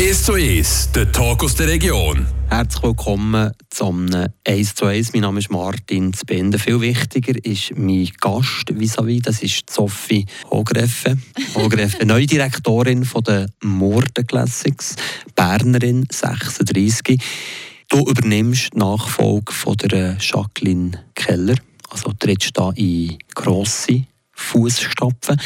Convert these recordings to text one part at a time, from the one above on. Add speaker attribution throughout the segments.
Speaker 1: 1 zu 1, der Talk aus der Region.
Speaker 2: Herzlich willkommen zum 1 zu 1. Mein Name ist Martin Zbender. Viel wichtiger ist mein Gast vis-à-vis, das ist Sophie Hogreffe. Hogreffe, neue Direktorin von der Morden Classics, Bernerin, 36. Du übernimmst die Nachfolge von der Jacqueline Keller. Also trittst da in grosse Fußstapfen.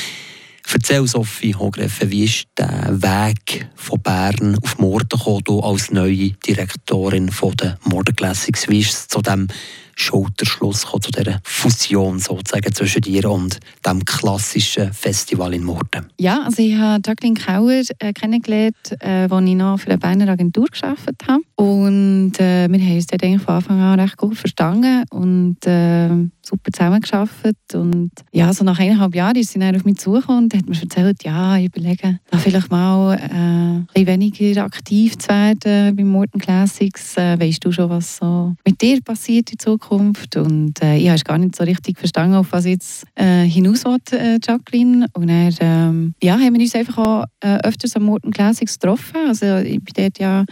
Speaker 2: Erzähl, Sophie Hogreffe, wie ist der Weg von Bern auf Morden gekommen, als neue Direktorin von der Morden Classics? Wie ist es zu diesem Schulterschluss zu dieser Fusion sozusagen zwischen dir und dem klassischen Festival in Morden?
Speaker 3: Ja, also ich habe Jacqueline Kauer äh, kennengelernt, äh, als ich noch für eine Berner Agentur gearbeitet habe. Und äh, wir haben uns dort eigentlich von Anfang an recht gut verstanden und äh, super zusammengearbeitet. Und ja, so nach eineinhalb Jahren ist sie dann auf mich zugekommen und hat mir erzählt, ja, ich überlege, vielleicht mal äh, ein weniger aktiv zu werden bei Morton Classics. Äh, weißt du schon, was so mit dir passiert in Zukunft? Und äh, ich habe gar nicht so richtig verstanden, auf was jetzt äh, hinaus will, äh, Jacqueline. Und dann ähm, ja, haben wir uns einfach auch äh, öfters am Morton Classics getroffen. Also ich bin dort ja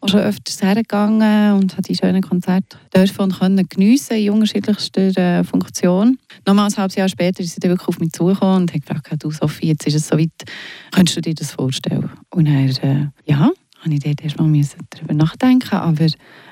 Speaker 3: auch schon öfters hergegangen und habe die schönen Konzerte dürfen und können geniessen in unterschiedlichster äh, Funktion. Nochmals ein halbes Jahr später ist sie dann wirklich auf mich zugekommen und hat gefragt, du Sophie, jetzt ist es soweit, könntest du dir das vorstellen? Und dann, äh, ja, habe ich dort erstmal darüber nachdenken, aber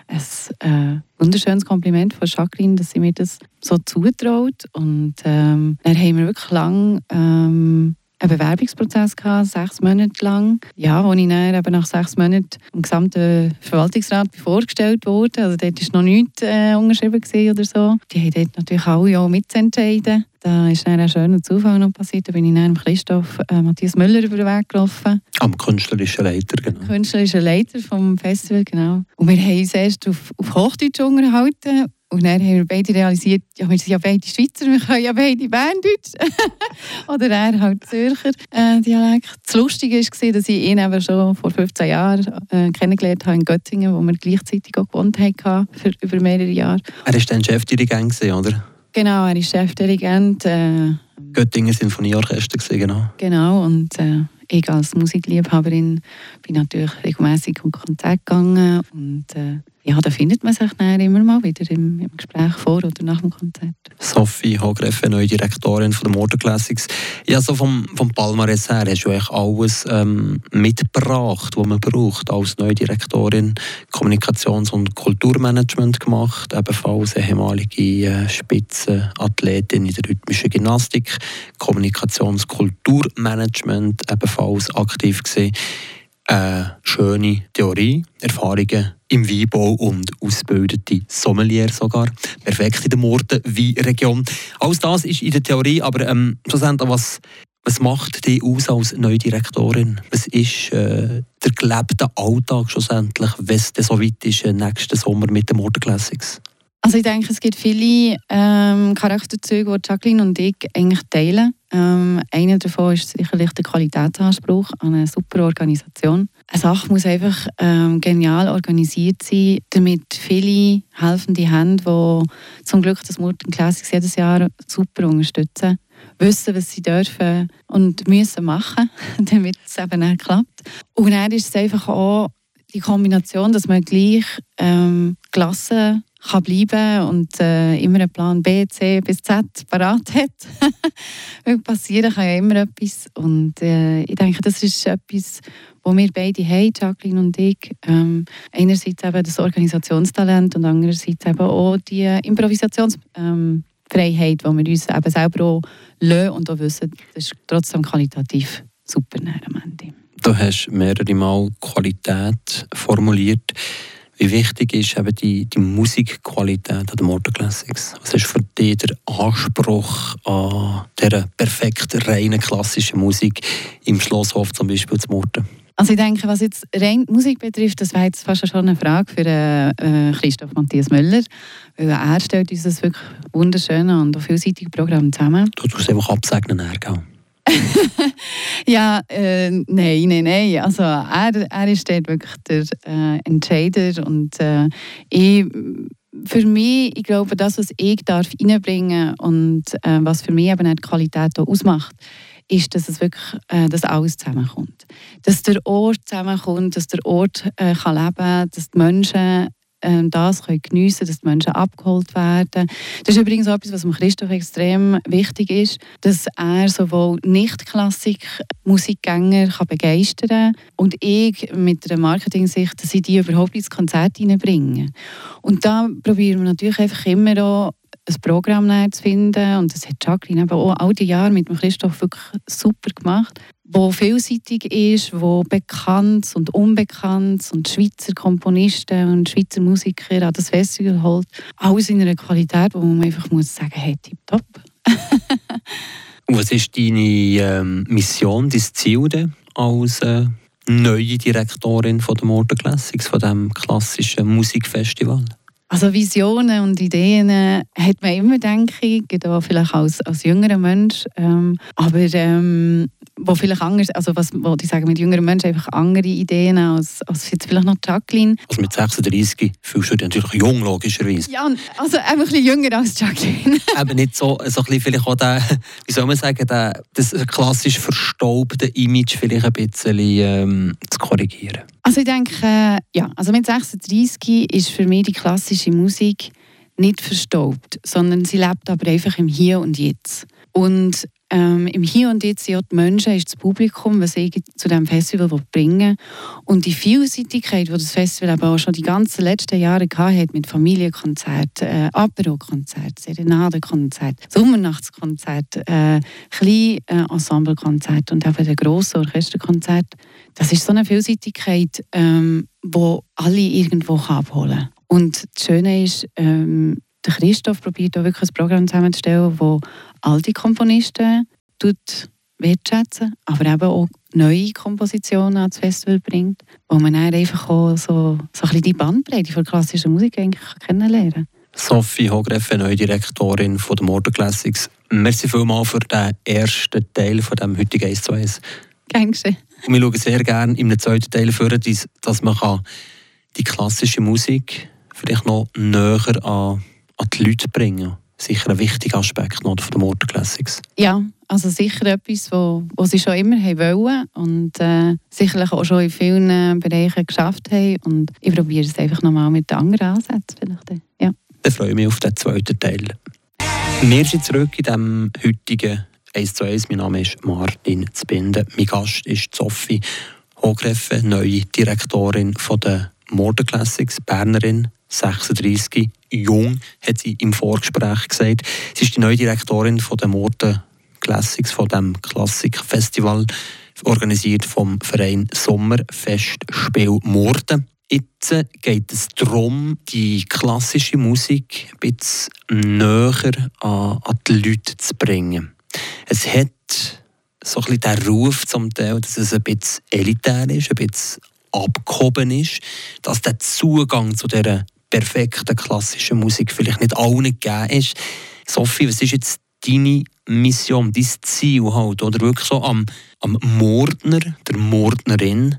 Speaker 3: ein äh, wunderschönes Kompliment von Jacqueline, dass sie mir das so zutraut. Und ähm, dann haben wir wirklich lang ähm, einen Bewerbungsprozess gehabt, sechs Monate lang. Ja, wo ich dann eben nach sechs Monaten im gesamten Verwaltungsrat vorgestellt wurde. Also dort war noch nichts äh, unterschrieben oder so. Die haben dort natürlich alle auch mitzuentscheiden. Da ist dann ein schöner Zufall noch passiert. Da bin ich dann Christoph äh, Matthias Müller über den Weg gelaufen.
Speaker 2: Am künstlerischen Leiter, genau.
Speaker 3: Künstlerischer Leiter vom Festival, genau. Und wir haben uns erst auf, auf Hochdeutsch unterhalten und dann haben wir beide realisiert, ja, wir sind ja beide Schweizer, wir können ja beide Berndeutsch. Oder er halt Zürcher äh, Dialekt. Das Lustige war, dass ich ihn eben schon vor 15 Jahren äh, kennengelernt habe in Göttingen, wo wir gleichzeitig auch gewohnt haben für über mehrere Jahre.
Speaker 2: Er war dann Chefdirigent, oder?
Speaker 3: Genau, er ist Chefdirigent. Äh,
Speaker 2: Göttingen Sinfonieorchester, genau.
Speaker 3: Genau, und äh, ich als Musikliebhaberin bin natürlich regelmäßig auf Konzert gegangen und äh, ja, da findet man sich dann immer mal wieder im, im, Gespräch vor oder nach dem Konzert.
Speaker 2: Sophie Hogreffe, neue Direktorin von der Modern Classics. Ja, so vom, vom Palmares her hast du eigentlich alles ähm, mitgebracht, was man braucht als neue Direktorin. Kommunikations- und Kulturmanagement gemacht, ebenfalls ehemalige äh, Spitzenathletin in der rhythmischen Gymnastik, Kommunikations-Kulturmanagement ebenfalls aktiv gewesen eine äh, schöne Theorie, Erfahrungen im Weinbau und ausgebildete Sommelier sogar. Perfekt in der Morden-Weinregion. Alles das ist in der Theorie, aber ähm, schlussendlich, was, was macht dich aus als neue Direktorin? Was ist äh, der gelebte Alltag schlussendlich, wenn es so weit ist, äh, nächsten Sommer mit den Morden Classics?
Speaker 3: Also ich denke, es gibt viele ähm, Charakterzüge, die Jacqueline und ich eigentlich teilen. Ähm, einer davon ist sicherlich der Qualitätsanspruch an eine super Organisation. Eine Sache muss einfach ähm, genial organisiert sein, damit viele helfende Hände, die zum Glück das Murten Classics jedes Jahr super unterstützen, wissen, was sie dürfen und müssen machen, damit es eben auch klappt. Und dann ist es einfach auch die Kombination, dass man gleich ähm, gelassen kann bleiben und äh, immer einen Plan B, C bis Z parat hat. Weil passieren kann ja immer etwas. Und äh, ich denke, das ist etwas, wo wir beide haben, Jacqueline und ich. Ähm, einerseits eben das Organisationstalent und andererseits eben auch die Improvisationsfreiheit, ähm, die wir uns eben selber auch lassen und auch wissen, das ist trotzdem qualitativ super am Ende.
Speaker 2: Du hast mehrere Mal Qualität formuliert. Wie wichtig ist eben die, die Musikqualität an den Motor Classics? Was ist für dich der Anspruch an dieser perfekten, reinen klassischen Musik im Schlosshof zum Beispiel zu Morden?
Speaker 3: Also ich denke, was jetzt rein Musik betrifft, das wäre jetzt fast schon eine Frage für äh, Christoph Matthias Müller, weil er stellt uns das wirklich wunderschöne und vielseitige Programm zusammen.
Speaker 2: Du tust einfach absegnen, Ergau.
Speaker 3: ja, äh, nein, nein, nein. Also er, er ist dort wirklich der äh, Entscheider und äh, ich, für mich, ich glaube, das, was ich darf reinbringen und äh, was für mich eben die Qualität auch ausmacht, ist, dass es wirklich äh, dass alles zusammenkommt. Dass der Ort zusammenkommt, dass der Ort äh, kann leben kann, dass die Menschen äh, das können geniessen dass die Menschen abgeholt werden. Das ist übrigens etwas, was Christoph extrem wichtig ist, dass er sowohl Nicht-Klassik-Musikgänger begeistern kann und ich mit einer Marketing-Sicht, dass ich die überhaupt ins Konzert hineinbringe. Und da probieren wir natürlich einfach immer auch ein Programm zu finden und das hat Jacqueline eben auch all die Jahre mit Christoph wirklich super gemacht wo vielseitig ist, wo bekannt und unbekannt und Schweizer Komponisten und Schweizer Musiker an das Festival holt. Alles in einer Qualität, wo man einfach muss sagen, hey, tipptopp.
Speaker 2: was ist deine ähm, Mission, dein Ziel denn als äh, neue Direktorin von der Morten Classics, von dem klassischen Musikfestival?
Speaker 3: Also Visionen und Ideen hat man immer, denke ich, vielleicht als, als jüngerer Mensch. Ähm, aber ähm, wo vielleicht anders, also was wo ich sage, mit jüngeren Menschen einfach andere Ideen als, als jetzt vielleicht noch Jacqueline.
Speaker 2: Also mit 36 fühlst du dich natürlich jung, logischerweise.
Speaker 3: Ja, also einfach ein bisschen jünger als Jacqueline.
Speaker 2: Eben nicht so, so ein bisschen vielleicht auch der, wie soll man sagen, der, das klassisch verstaubte Image vielleicht ein bisschen ähm, zu korrigieren.
Speaker 3: Also ich denke, äh, ja, also mit 36 ist für mich die klassische Musik nicht verstaubt, sondern sie lebt aber einfach im Hier und Jetzt. Und ähm, im Hier und Jetzt sind auch die Menschen, ist das Publikum, was ich zu diesem Festival bringen Und die Vielseitigkeit, die das Festival aber auch schon die ganzen letzten Jahre hatte, mit Familienkonzerten, äh, Apero-Konzerten, Serenadenkonzerten, Sommernachtskonzerten, äh, kleine äh, Ensemblekonzerte und eben der grossen Orchesterkonzert, das ist so eine Vielseitigkeit, ähm, alle irgendwo abholen kann. Und das Schöne ist, ähm, der Christoph probiert da wirklich ein Programm zusammenzustellen, das alte Komponisten wertschätzen, aber eben auch neue Kompositionen ans Festival bringt, wo man dann einfach auch so, so ein bisschen die Bandbreite von klassischer Musik eigentlich kennenlernen kann.
Speaker 2: Sophie Hogreffe, neue Direktorin von der Modern Classics. Merci vielmals für den ersten Teil von dem heutigen 1 zu 1.
Speaker 3: Gern geschehen.
Speaker 2: wir schauen sehr gerne im zweiten Teil vor, dass man die klassische Musik vielleicht noch näher an, an die Leute bringen sicher ein wichtiger Aspekt noch von der Motor Classics.
Speaker 3: Ja, also sicher etwas, wo, wo sie schon immer haben wollen und äh, sicherlich auch schon in vielen Bereichen geschafft haben. Und ich probiere es einfach nochmal mit anderen Ansätzen. Vielleicht. Ja.
Speaker 2: Dann freue ich mich auf den zweiten Teil. Wir sind zurück in diesem heutigen 1 zu 1. Mein Name ist Martin Zbinden. Mein Gast ist Sophie Hogreffe, neue Direktorin von der Modern Classics, Bernerin, 36, jung, hat sie im Vorgespräch gesagt. Sie ist die neue Direktorin von der Mode Classics, von dem Klassikfestival, organisiert vom Verein Sommerfestspiel Morden. Jetzt geht es darum, die klassische Musik ein bisschen näher an, an die Leute zu bringen. Es hat so ein den Ruf zum Teil, dass es ein bisschen elitär ist, ein bisschen abgehoben ist, dass der Zugang zu dieser perfekten klassischen Musik vielleicht nicht allen gegeben ist. Sophie, was ist jetzt deine Mission, dein Ziel halt, oder wirklich so am, am Mordner, der Mordnerin,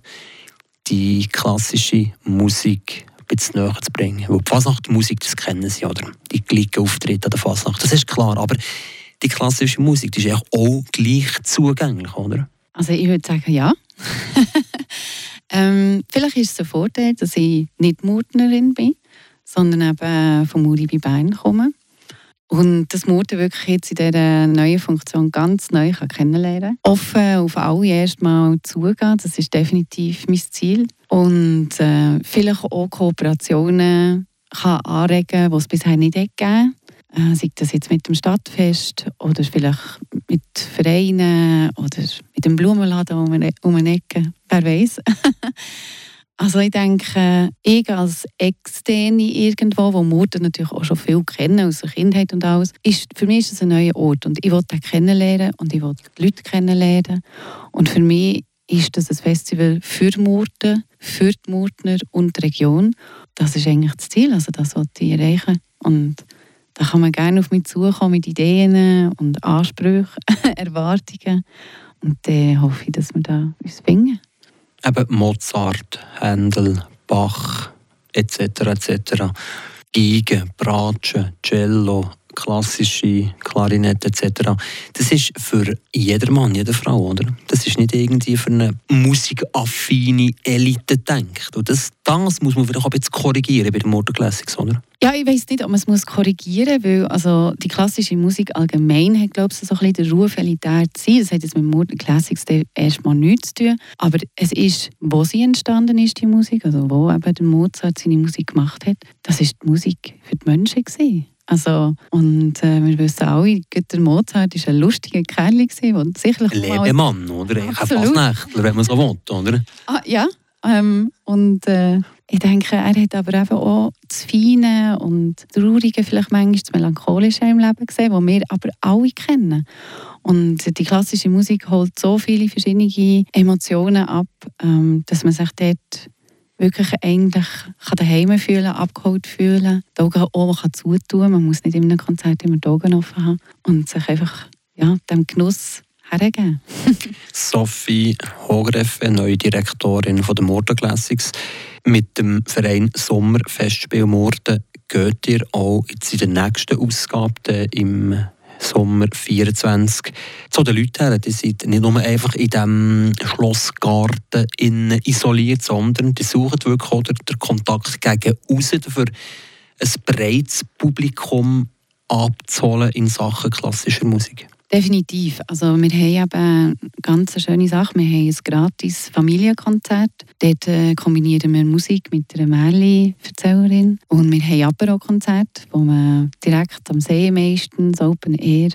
Speaker 2: die klassische Musik bisschen näher zu bringen? Weil die Fasnachtmusik, das kennen sie, oder? Die gleichen an der Fasnacht, das ist klar, aber die klassische Musik, die ist auch gleich zugänglich, oder?
Speaker 3: Also ich würde sagen, ja. ähm, vielleicht ist es ein Vorteil, dass ich nicht Mordnerin bin sondern eben vom Uri bei Bein kommen. Und das Murten wirklich jetzt in dieser neuen Funktion ganz neu kennenlernen Offen auf alle erstmal zugehen, das ist definitiv mein Ziel. Und äh, vielleicht auch Kooperationen kann anregen, die es bisher nicht gegeben äh, sei das jetzt mit dem Stadtfest oder vielleicht mit Vereinen oder mit dem Blumenladen um um eine Ecke, wer weiß. Also ich denke, ich als Externe irgendwo, wo Mutter natürlich auch schon viel kennen aus der Kindheit und alles, ist, für mich ist es ein neuer Ort. Und ich will den kennenlernen und ich will die Leute kennenlernen. Und für mich ist das ein Festival für Murten, für die Murtner und die Region. Das ist eigentlich das Ziel, also das wollte ich erreichen. Und da kann man gerne auf mich zukommen mit Ideen und Ansprüchen, Erwartungen. Und dann hoffe ich, dass wir da uns finden
Speaker 2: eben Mozart, Händel, Bach etc. etc. Geige, Bratsche, Cello, klassische Klarinette etc. Das ist für jeder Mann, jede Frau, oder? Das ist nicht irgendwie für eine musikaffine Elite gedacht. Und das, das muss man vielleicht auch bisschen korrigieren bei den Modern Classics, oder?
Speaker 3: Ja, ich weiß nicht, ob man es muss korrigieren muss, weil also die klassische Musik allgemein hat, glaube ich, so ein bisschen den Ruf, elitär zu sein. Das hat jetzt mit Modern Classics erstmal nichts zu tun. Aber es ist, wo sie entstanden ist, die Musik, also wo eben der Mozart seine Musik gemacht hat, das ist die Musik für die Menschen gewesen. Also, und äh, wir wissen alle, der Mozart war ein lustiger Kerl, der sicherlich...
Speaker 2: Ein Lebemann, oder? Ein Fasnächtler, wenn man so will, oder?
Speaker 3: Ah, ja, ähm, und äh, ich denke, er hat aber eben auch das Feine und Traurige, vielleicht manchmal das Melancholische im Leben gesehen, das wir aber alle kennen. Und die klassische Musik holt so viele verschiedene Emotionen ab, ähm, dass man sich dort wirklich eigentlich kann daheim fühlen, abgeholt fühlen, die Augen auch kann. Man muss nicht in einem Konzert immer die Augen offen haben und sich einfach ja, dem Genuss hergeben.
Speaker 2: Sophie Hogreff, neue Direktorin der Morten Classics. Mit dem Verein Sommerfestspiel Morten geht ihr auch jetzt in der nächsten Ausgabe im Sommer 24 zu den Leuten her. Die sind nicht nur einfach in diesem Schlossgarten isoliert, sondern die suchen wirklich auch den Kontakt gegen außen für ein breites Publikum abzuholen in Sachen klassischer Musik.
Speaker 3: Definitiv. Also wir haben eben eine ganz schöne Sache. Wir haben ein gratis Familienkonzert. Dort äh, kombinieren wir Musik mit einer Märchen-Erzählerin. Und wir haben aber auch Konzerte, wo man direkt am See meistens, Open Air,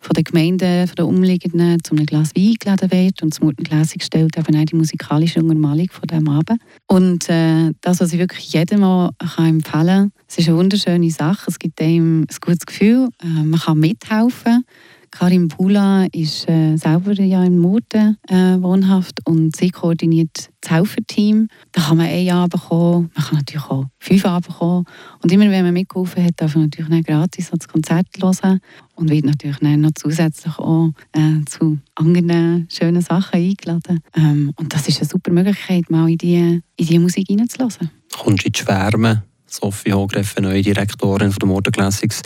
Speaker 3: von den Gemeinden, von den Umliegenden zu einem Glas Wein geladen wird und das Mutengläsig stellt eben auch die musikalische Untermalung von diesem Abend. Und äh, das, was ich wirklich jedem kann empfehlen kann, ist eine wunderschöne Sache. Es gibt einem ein gutes Gefühl. Äh, man kann mithelfen. Karim Pula ist äh, selber ja in Murten äh, wohnhaft und sie koordiniert das Helferteam. Da kann man ein Jahr bekommen, man kann natürlich auch fünf Jahre bekommen. Und immer wenn man mitgeholfen hat, darf man natürlich nicht gratis das Konzert hören und wird natürlich noch zusätzlich auch äh, zu anderen schönen Sachen eingeladen. Ähm, und das ist eine super Möglichkeit, mal in diese in die Musik hineinzulassen.
Speaker 2: Kommst du in die Schwärme? Sophie Hogreff, neue Direktorin von der Modern Classics.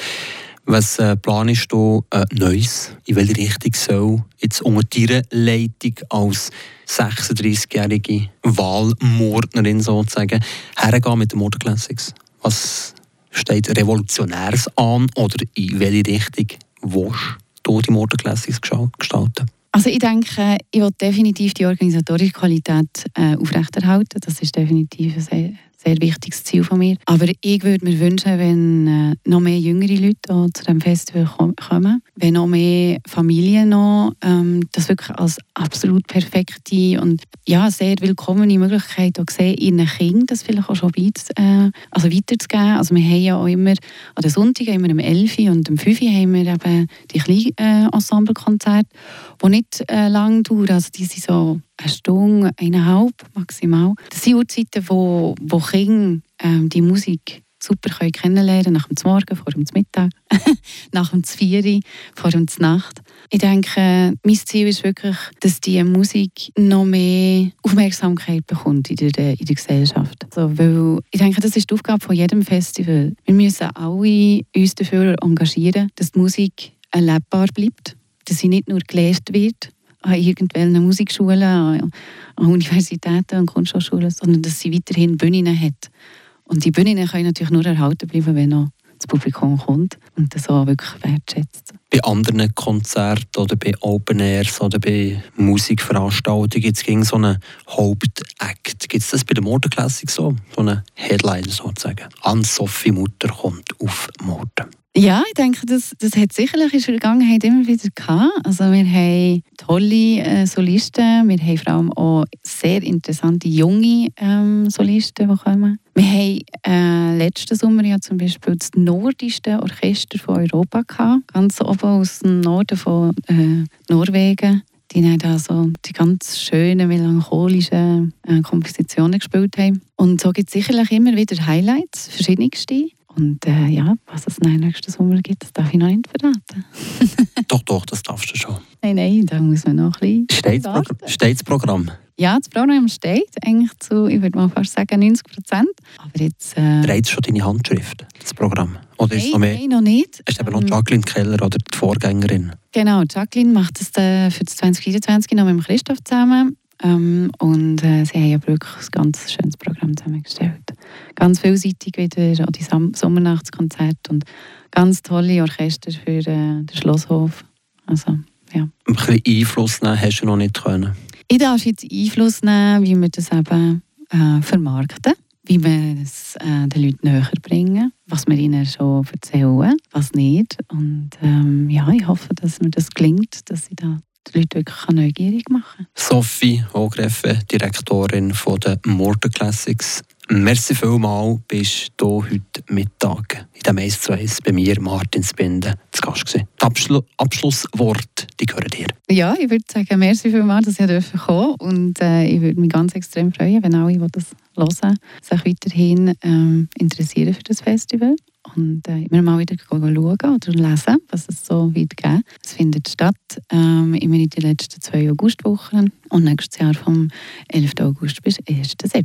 Speaker 2: Was äh, planst du äh, Neues? In welche Richtung soll jetzt unter deiner Leitung als 36-jährige Wahlmordnerin sozusagen hergehen mit den Modern Classics? Was steht revolutionäres an oder in welche Richtung willst du die Modern Classics gestalten?
Speaker 3: Also ich denke, ich will definitiv die organisatorische Qualität äh, aufrechterhalten. Das ist definitiv ein sehr wichtiges Ziel von mir. Aber ich würde mir wünschen, wenn äh, noch mehr jüngere Leute zu dem Festival kommen, wenn noch mehr Familien noch ähm, das wirklich als absolut perfekte und ja, sehr willkommene Möglichkeit auch sehen, ihren Kindern das vielleicht auch schon weit, äh, also weiterzugeben. Also wir haben ja auch immer an den Sonntagen, immer am 11. und am 5. haben wir eben die kleinen äh, Ensemblekonzerte, die nicht äh, lang dauern. Also die sind so eine Stunde, eineinhalb maximal. Das sind Uhrzeiten, wo, wo Kinder ähm, die Musik super können kennenlernen nach dem Morgen, vor dem Mittag, nach dem Vieri, vor dem Nacht. Ich denke, mein Ziel ist wirklich, dass die Musik noch mehr Aufmerksamkeit bekommt in der, in der Gesellschaft. Also, weil ich denke, das ist die Aufgabe von jedem Festival. Wir müssen alle uns dafür engagieren, dass die Musik erlebbar bleibt, dass sie nicht nur gelesen wird, an irgendwelchen Musikschulen, an Universitäten und Kunsthochschulen, sondern dass sie weiterhin Bühnen hat. Und die Bühnen können natürlich nur erhalten bleiben, wenn auch das Publikum kommt und das auch wirklich wertschätzt.
Speaker 2: Bei anderen Konzerten oder bei Open Airs oder bei Musikveranstaltungen gibt es so einen Hauptakt. Gibt es das bei der Modern Classic so? So eine Headline sozusagen. Anne-Sophie Mutter kommt auf Morden.
Speaker 3: Ja, ich denke, das, das hat sicherlich in der Vergangenheit immer wieder gehabt. Also wir haben tolle äh, Solisten, wir haben vor allem auch sehr interessante junge ähm, Solisten, die kommen. Wir haben äh, letzten Sommer ja zum Beispiel das nordischste Orchester von Europa gehabt, ganz oben aus dem Norden von äh, Norwegen. Die haben also die ganz schönen, melancholischen äh, Kompositionen gespielt haben. Und so gibt es sicherlich immer wieder Highlights, verschiedenste. Und äh, ja, was es nächsten Sommer gibt, das darf ich noch nicht verraten.
Speaker 2: doch, doch, das darfst du schon.
Speaker 3: Nein, nein, da muss man noch ein
Speaker 2: bisschen. Steht das Programm?
Speaker 3: Ja, das Programm steht eigentlich zu, ich würde mal fast sagen, 90 Prozent. Aber jetzt... Äh,
Speaker 2: Trägt schon deine Handschrift, das Programm? Oder ist
Speaker 3: nein,
Speaker 2: es noch mehr?
Speaker 3: nein, noch nicht.
Speaker 2: Ist eben noch
Speaker 3: Ähm,
Speaker 2: Jacqueline Keller oder die Vorgängerin?
Speaker 3: Genau, Jacqueline macht das äh, für das 2024 noch mit Christoph zusammen. Ähm, und äh, sie haben ja wirklich ein ganz schönes Programm zusammengestellt. Ganz vielseitig wieder, auch die Sommernachtskonzerte und ganz tolle Orchester für äh, den Schlosshof. Also, ja.
Speaker 2: Ein bisschen Einfluss nehmen hast du noch nicht können.
Speaker 3: Ich darf jetzt Einfluss nehmen, wie wir das eben äh, vermarkten, wie wir es äh, den Leuten näher bringen, was wir ihnen schon erzählen, was nicht. Und ähm, ja, ich hoffe, dass mir das gelingt, dass ich da die Leute wirklich neugierig machen kann.
Speaker 2: Sophie Hogreffe, Direktorin von der Morten Classics. Merci vielmals, bist du heute Mittag in dem 1 zu 1 bei mir, Martin Spinde, zu Gast gewesen. Die Abschlu Abschlussworte, die gehören dir.
Speaker 3: Ja, ich würde sagen, merci vielmals, dass ich dürfen kommen und äh, ich würde mich ganz extrem freuen, wenn alle, die das hören, sich weiterhin ähm, interessieren für das Festival und äh, immer mal wieder schauen oder lesen, was es so weit gibt. Es findet statt ähm, immer in den letzten zwei Augustwochen und nächstes Jahr vom 11. August bis 1. September.